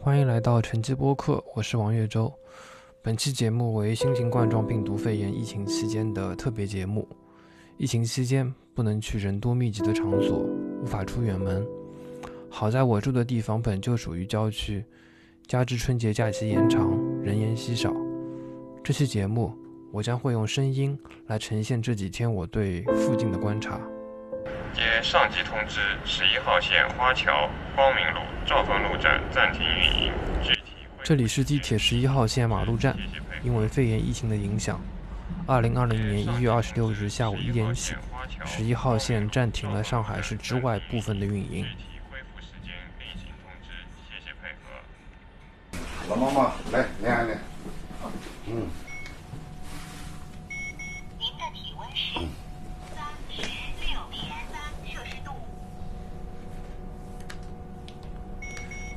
欢迎来到晨记播客，我是王月洲。本期节目为新型冠状病毒肺炎疫情期间的特别节目。疫情期间不能去人多密集的场所，无法出远门。好在我住的地方本就属于郊区，加之春节假期延长，人烟稀少。这期节目我将会用声音来呈现这几天我对附近的观察。接上级通知，十一号线花桥、光明路、兆丰路站暂停运营。具体这里是地铁十一号线马路站，因为肺炎疫情的影响，二零二零年一月二十六日下午一点起，十一号线暂停了上海市之外部分的运营。具体恢复时间另行通知，谢谢配合。老妈妈，来量一量。嗯，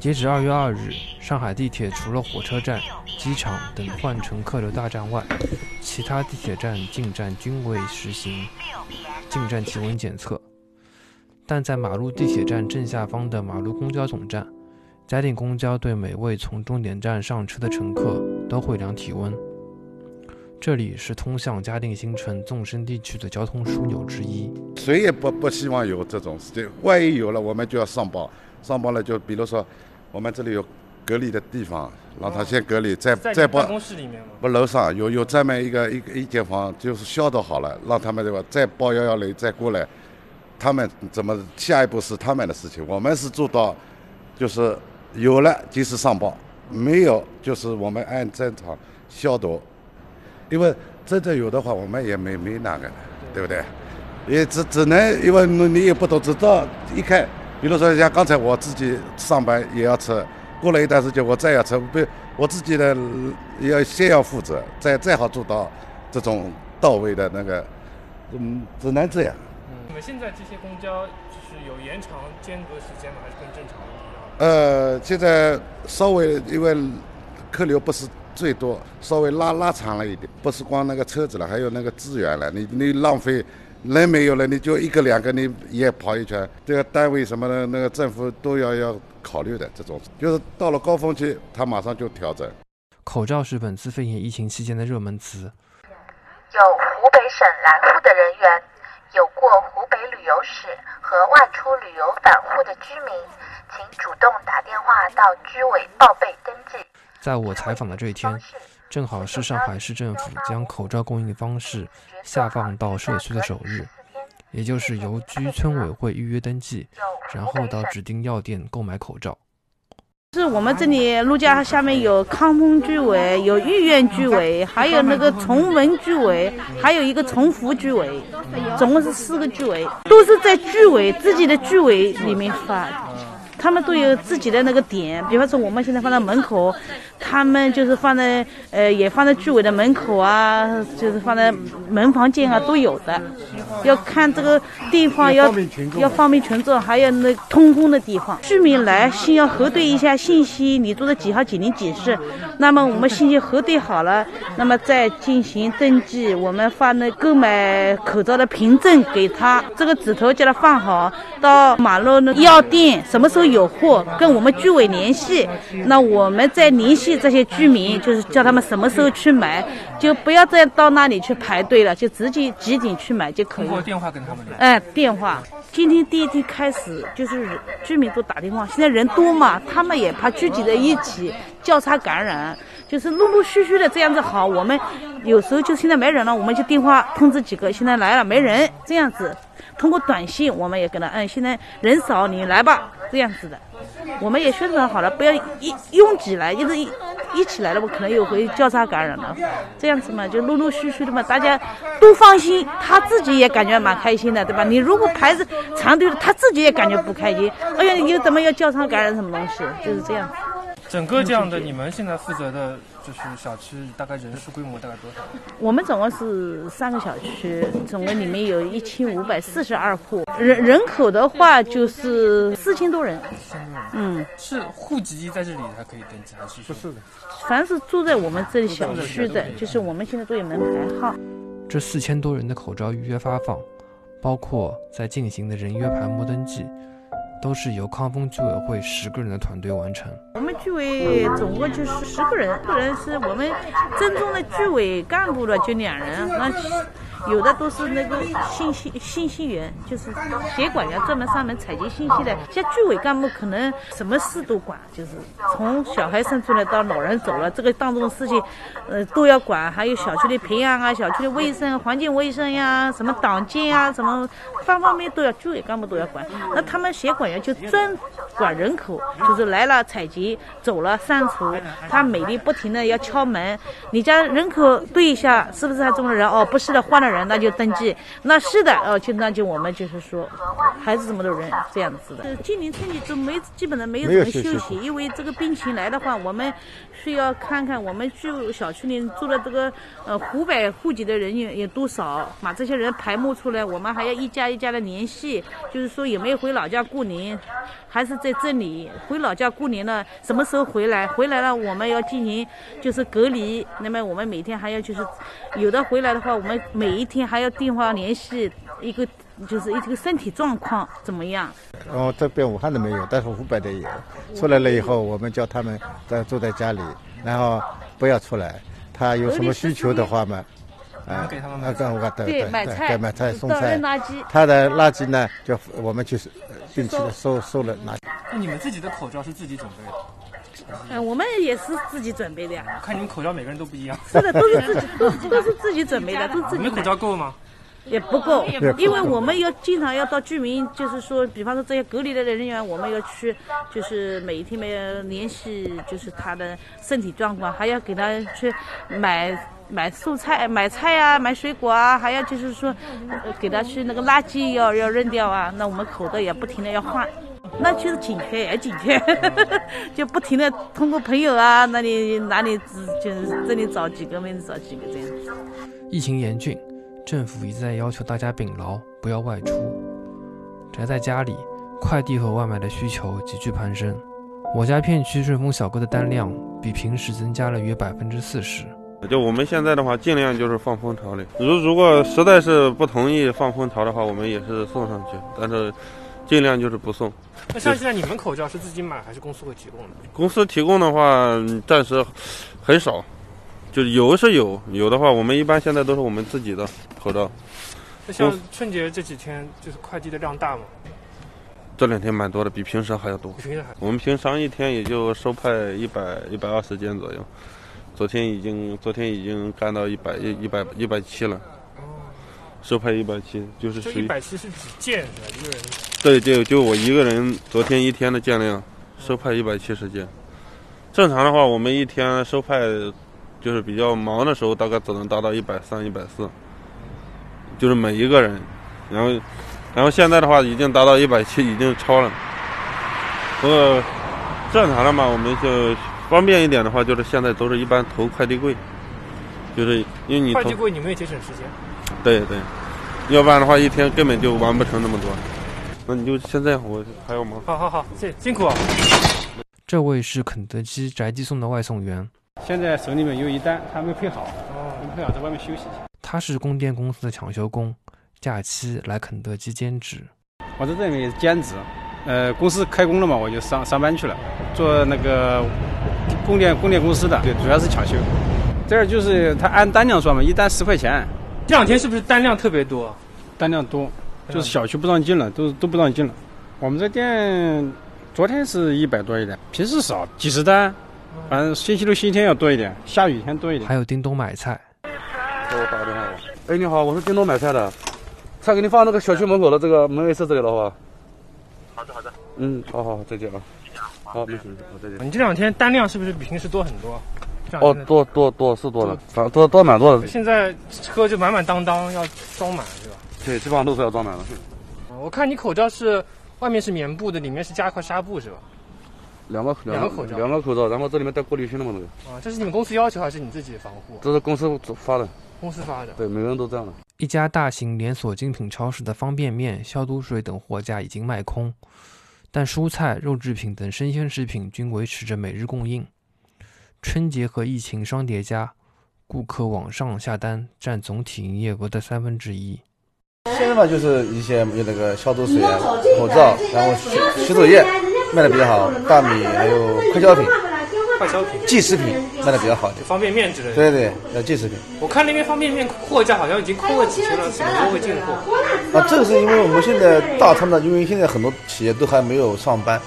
截止二月二日，上海地铁除了火车站、机场等换乘客流大站外，其他地铁站进站均未实行进站体温检测。但在马路地铁站正下方的马路公交总站，嘉定公交对每位从终点站上车的乘客都会量体温。这里是通向嘉定新城纵深地区的交通枢纽之一。谁也不不希望有这种事情，万一有了，我们就要上报，上报了就比如说，我们这里有隔离的地方，让他先隔离，再再报。室里面吗？不，楼上有有专门一个一个一间房，就是消毒好了，让他们对吧？再报幺幺零再过来，他们怎么下一步是他们的事情，我们是做到，就是有了及时上报，没有就是我们按正常消毒，因为真正有的话，我们也没没那个，对不对？也只只能因为你你也不懂，直到一看，比如说像刚才我自己上班也要车，过了一段时间我再要车，不，我自己的要先要负责，再再好做到这种到位的那个，嗯，只能这样。你们现在这些公交就是有延长间隔时间吗？还是跟正常的一样？呃，现在稍微因为客流不是最多，稍微拉拉长了一点，不是光那个车子了，还有那个资源了。你你浪费人没有了，你就一个两个你也跑一圈，这个单位什么的，那个政府都要要考虑的。这种就是到了高峰期，他马上就调整。口罩是本次肺炎疫情期间的热门词。有湖北省来沪的人员，有过湖北旅游史和外出旅游返沪的居民，请主动打电话到居委报备登记。在我采访的这一天，正好是上海市政府将口罩供应方式下放到社区的首日，也就是由居村委会预约登记，然后到指定药店购买口罩。是我们这里陆家下面有康丰居委，有御苑居委，还有那个崇文居委，还有一个崇福居委，总共是四个居委，都是在居委自己的居委里面发。他们都有自己的那个点，比方说我们现在放在门口，他们就是放在呃也放在居委的门口啊，就是放在门房间啊都有的。要看这个地方要要方便群众，还有那通风的地方。居民来先要核对一下信息，你住的几号几零几室，那么我们信息核对好了，那么再进行登记。我们发那购买口罩的凭证给他，这个纸头叫他放好，到马路那药店什么时候有货，跟我们居委联系。那我们再联系这些居民，就是叫他们什么时候去买，就不要再到那里去排队了，就直接集点去买就可以通。过电话跟他们聊。哎，电话。今天第一天开始，就是居民都打电话，现在人多嘛，他们也怕聚集在一起交叉感染，就是陆陆续续的这样子好。我们有时候就现在没人了，我们就电话通知几个，现在来了没人，这样子。通过短信，我们也跟他，嗯，现在人少，你来吧，这样子的。我们也宣传好了，不要一拥挤来，一直一一起来了，我可能又会交叉感染了。这样子嘛，就陆陆续续的嘛，大家都放心，他自己也感觉蛮开心的，对吧？你如果排着长队，他自己也感觉不开心。哎呀，你怎么要交叉感染什么东西？就是这样。整个这样的，你们现在负责的就是小区，大概人数规模大概多少？我们总共是三个小区，总共里面有一千五百四十二户，人人口的话就是四千多人。嗯，是户籍在这里才可以登记，还是不是的？凡是住在我们这里小区的，就是我们现在都有门牌号。这四千多人的口罩预约发放，包括在进行的人约排摸登记，都是由康丰居委会十个人的团队完成。居委总共就十十个人，个人是我们正宗的居委干部的就两人，那有的都是那个信息信息员，就是协管员专门上门采集信息的。像居委干部可能什么事都管，就是从小孩生出来到老人走了，这个当中的事情，呃都要管。还有小区的培养啊，小区的卫生、环境卫生呀，什么党建啊，什么方方面面都要居委干部都要管。那他们协管员就专管人口，就是来了采集，走了删除。他每天不停的要敲门，你家人口对一下，是不是还中了人？哦，不是的，换了人，那就登记。那是的，哦，就那就我们就是说，还是这么多人这样子的。呃今年春节都没基本上没有怎么休息，因为这个病情来的话，我们需要看看我们住小区里住的这个呃湖北户籍的人员有多少，把这些人排摸出来，我们还要一家一家的联系，就是说有没有回老家过年，还是在这里回老家过年了，什么时候回来？回来了我们要进行就是隔离，那么我们每天还要就是有的回来的话，我们每一天还要电话联系一个。就是一个身体状况怎么样？然后这边武汉的没有，但是湖北的有。出来了以后，我们叫他们在住在家里，然后不要出来。他有什么需求的话嘛，啊，给他们那跟我对买菜对买菜送菜扔垃圾。他的垃圾呢，就我们去呃定期的收收了垃圾。那你们自己的口罩是自己准备的？嗯，我们也是自己准备的呀。看你们口罩每个人都不一样。是的，都是自己，都是都是自己准备的，都是自己买你们口罩够吗？也不够，因为我们要经常要到居民，就是说，比方说这些隔离的人员，我们要去，就是每一天每联系，就是他的身体状况，还要给他去买买蔬菜、买菜啊，买水果啊，还要就是说，呃给他去那个垃圾要要扔掉啊，那我们口罩也不停的要换。那就是紧缺，也紧缺，就不停的通过朋友啊，那里哪里就是这里找几个，那里找几个这样。疫情严峻，政府一再要求大家秉牢，不要外出。宅在家里，快递和外卖的需求急剧攀升。我家片区顺丰小哥的单量比平时增加了约百分之四十。就我们现在的话，尽量就是放蜂巢里。如如果实在是不同意放蜂巢的话，我们也是送上去，但是尽量就是不送。那像现在你们口罩是自己买还是公司会提供的？公司提供的话，暂时很少，就有是有，有的话我们一般现在都是我们自己的口罩。那像春节这几天，就是快递的量大吗？这两天蛮多的，比平时还要多。比平时还我们平常一天也就收派一百一百二十件左右，昨天已经昨天已经干到一百一一百一百七了，收派一百七，就是这属于一百七是几件是吧？一个人对，就就我一个人昨天一天的件量，收派一百七十件。正常的话，我们一天收派，就是比较忙的时候，大概只能达到一百三、一百四，就是每一个人。然后，然后现在的话，已经达到一百七，已经超了。不过正常的嘛，我们就方便一点的话，就是现在都是一般投快递柜，就是因为你快递柜你们也节省时间。对对，要不然的话一天根本就完不成那么多。那你就现在，我还要忙。好好好，谢辛苦啊。这位是肯德基宅急送的外送员，现在手里面有一单，还没配好，哦，没配好，在外面休息一下。他是供电公司的抢修工，假期来肯德基兼职。我在这里面也是兼职，呃，公司开工了嘛，我就上上班去了，做那个供电供电公司的，对，主要是抢修。这儿就是他按单量算嘛，一单十块钱，这两天是不是单量特别多？单量多，就是小区不让进了，都都不让进了。我们这店昨天是一百多一点，平时少几十单，反正星期六、星期天要多一点，下雨天多一点。还有叮咚买菜，给我打个电话吧。哎，你好，我是叮咚买菜的，菜给你放那个小区门口的这个门卫室这里了，好吧？好的，好的。嗯，好好，再见啊。好，没事没事，好，再见。你这两天单量是不是比平时多很多？哦多多多是多的，反正多多蛮多的。现在车就满满当当，要装满是吧？对，基本上都是要装满的。哦我看你口罩是外面是棉布的，里面是加一块纱布是吧？两个两个口罩两个口罩，然后这里面带过滤芯的嘛，这个啊，这是你们公司要求还是你自己防护？这是公司发的，公司发的。对，每个人都这样的。一家大型连锁精品超市的方便面、消毒水等货架已经卖空，但蔬菜、肉制品等生鲜食品均维持着每日供应。春节和疫情双叠加，顾客网上下单占总体营业额的三分之一。现在嘛，就是一些有那个消毒水啊、口罩，然后洗洗手液卖的比较好，大米还有快消品快消品、即食品卖的比较好就。方便面之类的。对对，呃，即食品。我看那边方便面货架好像已经空了几天了，什么时候会进货？啊，这个是因为我们现在大仓的，因为现在很多企业都还没有上班，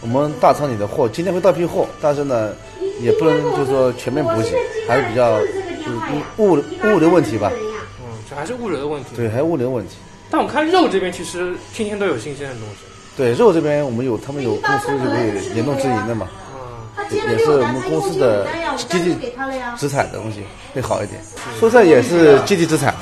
我们大仓里的货今天会到批货，但是呢，也不能就是说全面补给，还是比较就是物物流问题吧。嗯，这还是物流的问题。对，还是物流问题。但我看肉这边其实天天都有新鲜的东西。对，肉这边我们有，他们有公司就可以严重直营的嘛，也也是我们公司的基地直采的东西会好一点。蔬菜也是积极直采，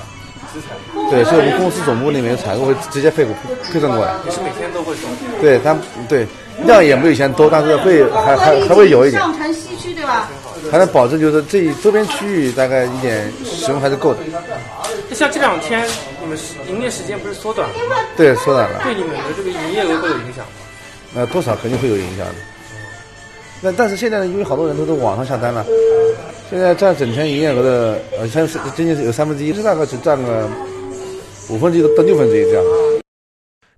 对，所以我们公司总部那边采购会直接配配送过来。也是每天都会送。对，他对量也没有以前多，但是会还还还会有一点。上城西区对吧？还能保证就是这周边区域大概一点使用还是够的。像这两天你们营业时间不是缩短了吗？对，缩短了。对你们的这个营业额会有影响吗？那多少肯定会有影响的。那但是现在呢，因为好多人都在网上下单了，现在占整天营业额的呃，像是将近是有三分之一，这大概只占个五分之一到六分之一这样。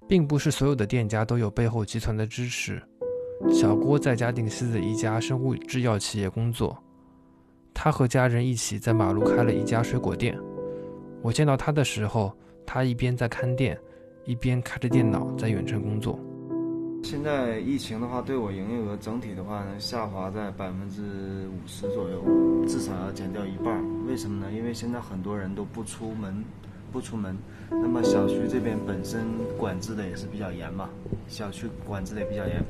并不是所有的店家都有背后集团的支持。小郭在嘉定西的一家生物制药企业工作，他和家人一起在马路开了一家水果店。我见到他的时候，他一边在看店，一边开着电脑在远程工作。现在疫情的话，对我营业额整体的话呢，下滑在百分之五十左右，至少要减掉一半。为什么呢？因为现在很多人都不出门，不出门。那么小区这边本身管制的也是比较严嘛，小区管制的也比较严。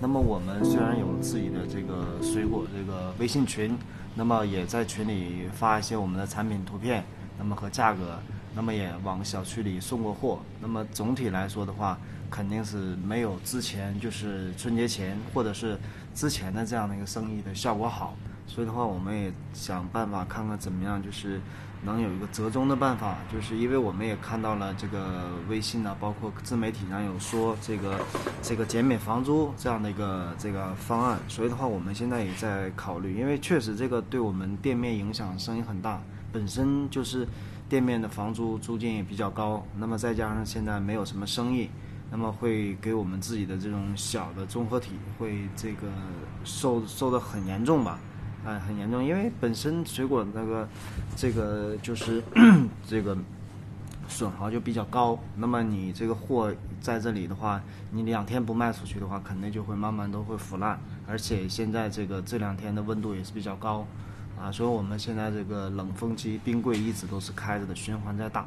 那么我们虽然有自己的这个水果这个微信群，那么也在群里发一些我们的产品图片。那么和价格，那么也往小区里送过货。那么总体来说的话，肯定是没有之前就是春节前或者是之前的这样的一个生意的效果好。所以的话，我们也想办法看看怎么样，就是能有一个折中的办法。就是因为我们也看到了这个微信呢，包括自媒体上有说这个这个减免房租这样的一个这个方案。所以的话，我们现在也在考虑，因为确实这个对我们店面影响声音很大。本身就是店面的房租租金也比较高，那么再加上现在没有什么生意，那么会给我们自己的这种小的综合体会这个受受的很严重吧，哎，很严重，因为本身水果那个这个就是 这个损耗就比较高，那么你这个货在这里的话，你两天不卖出去的话，肯定就会慢慢都会腐烂，而且现在这个这两天的温度也是比较高。啊，所以我们现在这个冷风机、冰柜一直都是开着的，循环在打。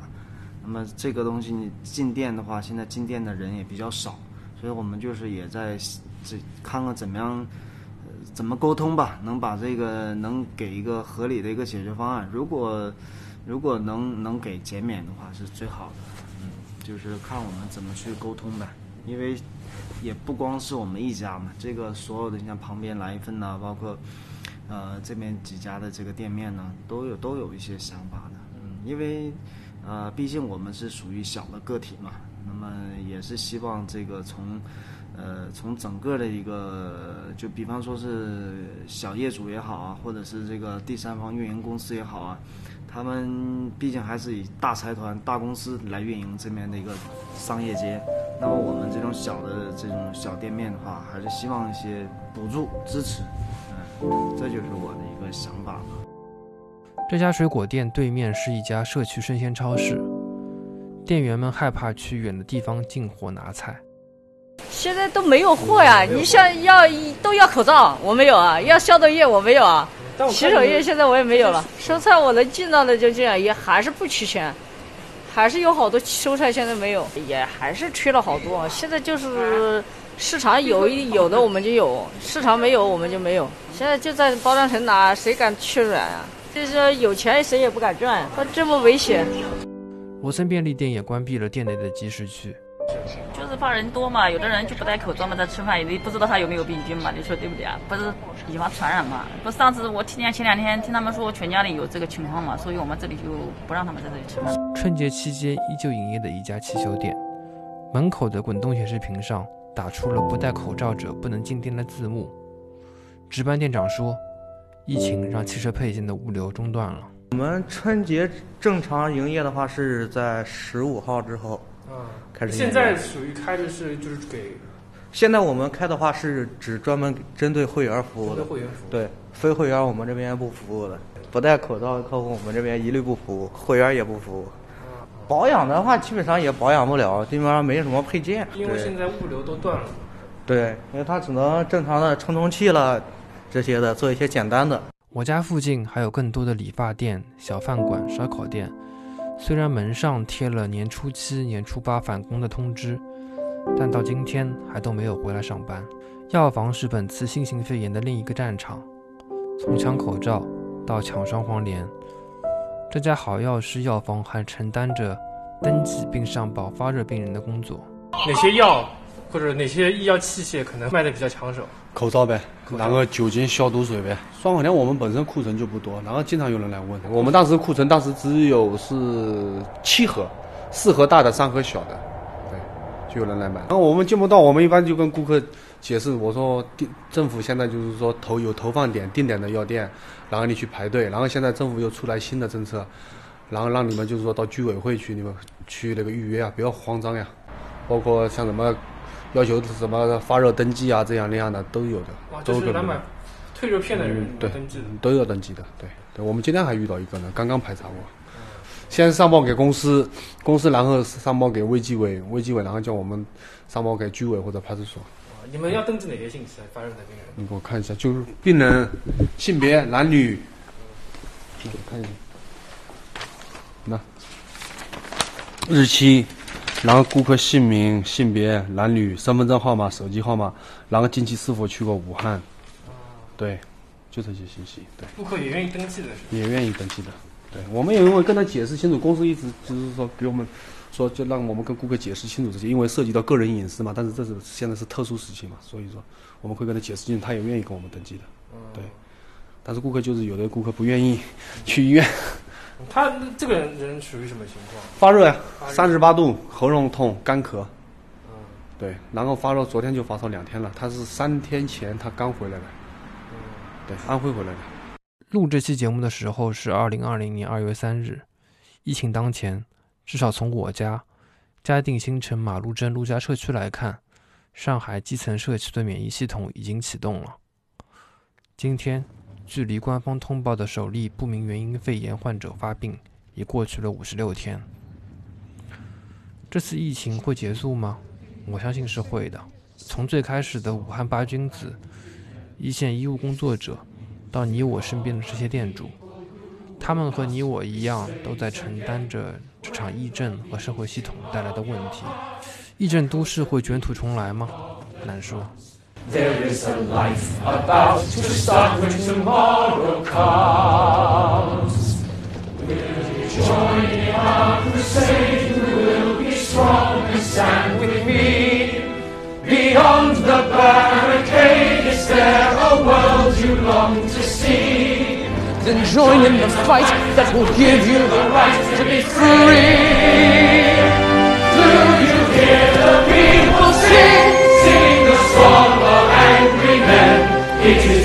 那么这个东西你进店的话，现在进店的人也比较少，所以我们就是也在这看看怎么样，怎么沟通吧，能把这个能给一个合理的一个解决方案。如果如果能能给减免的话，是最好的。嗯，就是看我们怎么去沟通呗，因为也不光是我们一家嘛，这个所有的像旁边来一份呐，包括。呃，这边几家的这个店面呢，都有都有一些想法的，嗯，因为，呃，毕竟我们是属于小的个体嘛，那么也是希望这个从，呃，从整个的一个，就比方说是小业主也好啊，或者是这个第三方运营公司也好啊，他们毕竟还是以大财团、大公司来运营这边的一个商业街，那么我们这种小的这种小店面的话，还是希望一些补助支持。嗯这就是我的一个想法了。这家水果店对面是一家社区生鲜超市，店员们害怕去远的地方进货拿菜。现在都没有货呀！你像要都要口罩，我没有啊；要消毒液，我没有啊；洗手液现在我也没有了。蔬菜我能进到的就这样，也还是不齐全，还是有好多蔬菜现在没有，也还是缺了好多。现在就是市场有一有的我们就有，市场没有我们就没有。现在就在包装城拿，谁敢去软啊？就是有钱谁也不敢赚，它这么危险。罗森便利店也关闭了店内的集市区，就是怕人多嘛，有的人就不戴口罩嘛，在吃饭，你不知道他有没有病菌嘛，你说对不对啊？不是以防传染嘛？不，上次我听见前两天听他们说全家里有这个情况嘛，所以我们这里就不让他们在这里吃饭。春节期间依旧营业的一家汽修店，门口的滚动显示屏上打出了“不戴口罩者不能进店”的字幕。值班店长说：“疫情让汽车配件的物流中断了。我们春节正常营业的话是在十五号之后，啊，开始。现在属于开的是就是给现在我们开的话是只专门针对会员服务的，对会员服务对，非会员我们这边不服务的，不戴口罩的客户我们这边一律不服务，会员也不服务。保养的话，基本上也保养不了，基本上没什么配件。因为现在物流都断了。对，因为它只能正常的充充气了，这些的做一些简单的。我家附近还有更多的理发店、小饭馆、烧烤店。虽然门上贴了年初七、年初八返工的通知，但到今天还都没有回来上班。药房是本次新型肺炎的另一个战场，从抢口罩到抢双黄连，这家好药师药房还承担着登记并上报发热病人的工作。哪些药或者哪些医药器械可能卖的比较抢手？口罩呗，然后酒精消毒水呗。双黄连我们本身库存就不多，然后经常有人来问，我们当时库存当时只有是七盒，四盒大的，三盒小的，对，就有人来买。然后我们进不到，我们一般就跟顾客解释，我说定政府现在就是说投有投放点定点的药店，然后你去排队，然后现在政府又出来新的政策，然后让你们就是说到居委会去，你们去那个预约啊，不要慌张呀，包括像什么。要求什么发热登记啊，这样那样的都有的，都是来买退热片的人对登记的，都要登记的。对，对，我们今天还遇到一个呢，刚刚排查过，先上报给公司，公司然后上报给卫计委，卫计委然后叫我们上报给居委或者派出所。你们要登记哪些信息？发热的病人？你给我看一下，就是病人性别、男女。你看一下，那日期。然后顾客姓名、性别、男女、身份证号码、手机号码，然后近期是否去过武汉，对，就这些信息。对，顾客也愿意登记的是？也愿意登记的。对，我们也因为跟他解释清楚，公司一直就是说给我们说，就让我们跟顾客解释清楚这些，因为涉及到个人隐私嘛。但是这是现在是特殊时期嘛，所以说我们会跟他解释清楚，他也愿意跟我们登记的。对，但是顾客就是有的顾客不愿意 去医院。他这个人属于什么情况？发热呀，三十八度，喉咙痛，干咳。嗯，对，然后发热，昨天就发烧两天了。他是三天前他刚回来的。嗯，对，安徽回来的。录这期节目的时候是二零二零年二月三日，疫情当前，至少从我家嘉定新城马路镇陆家社区来看，上海基层社区的免疫系统已经启动了。今天。距离官方通报的首例不明原因肺炎患者发病已过去了五十六天。这次疫情会结束吗？我相信是会的。从最开始的武汉八君子、一线医务工作者，到你我身边的这些店主，他们和你我一样，都在承担着这场疫症和社会系统带来的问题。疫症都市会卷土重来吗？难说。There is a life about to start when tomorrow comes. Will you join in our crusade? You will be strong and stand with me. Beyond the barricade, is there a world you long to see? Then join in the fight that will give you the right to be free. Do you hear the people? Sing It is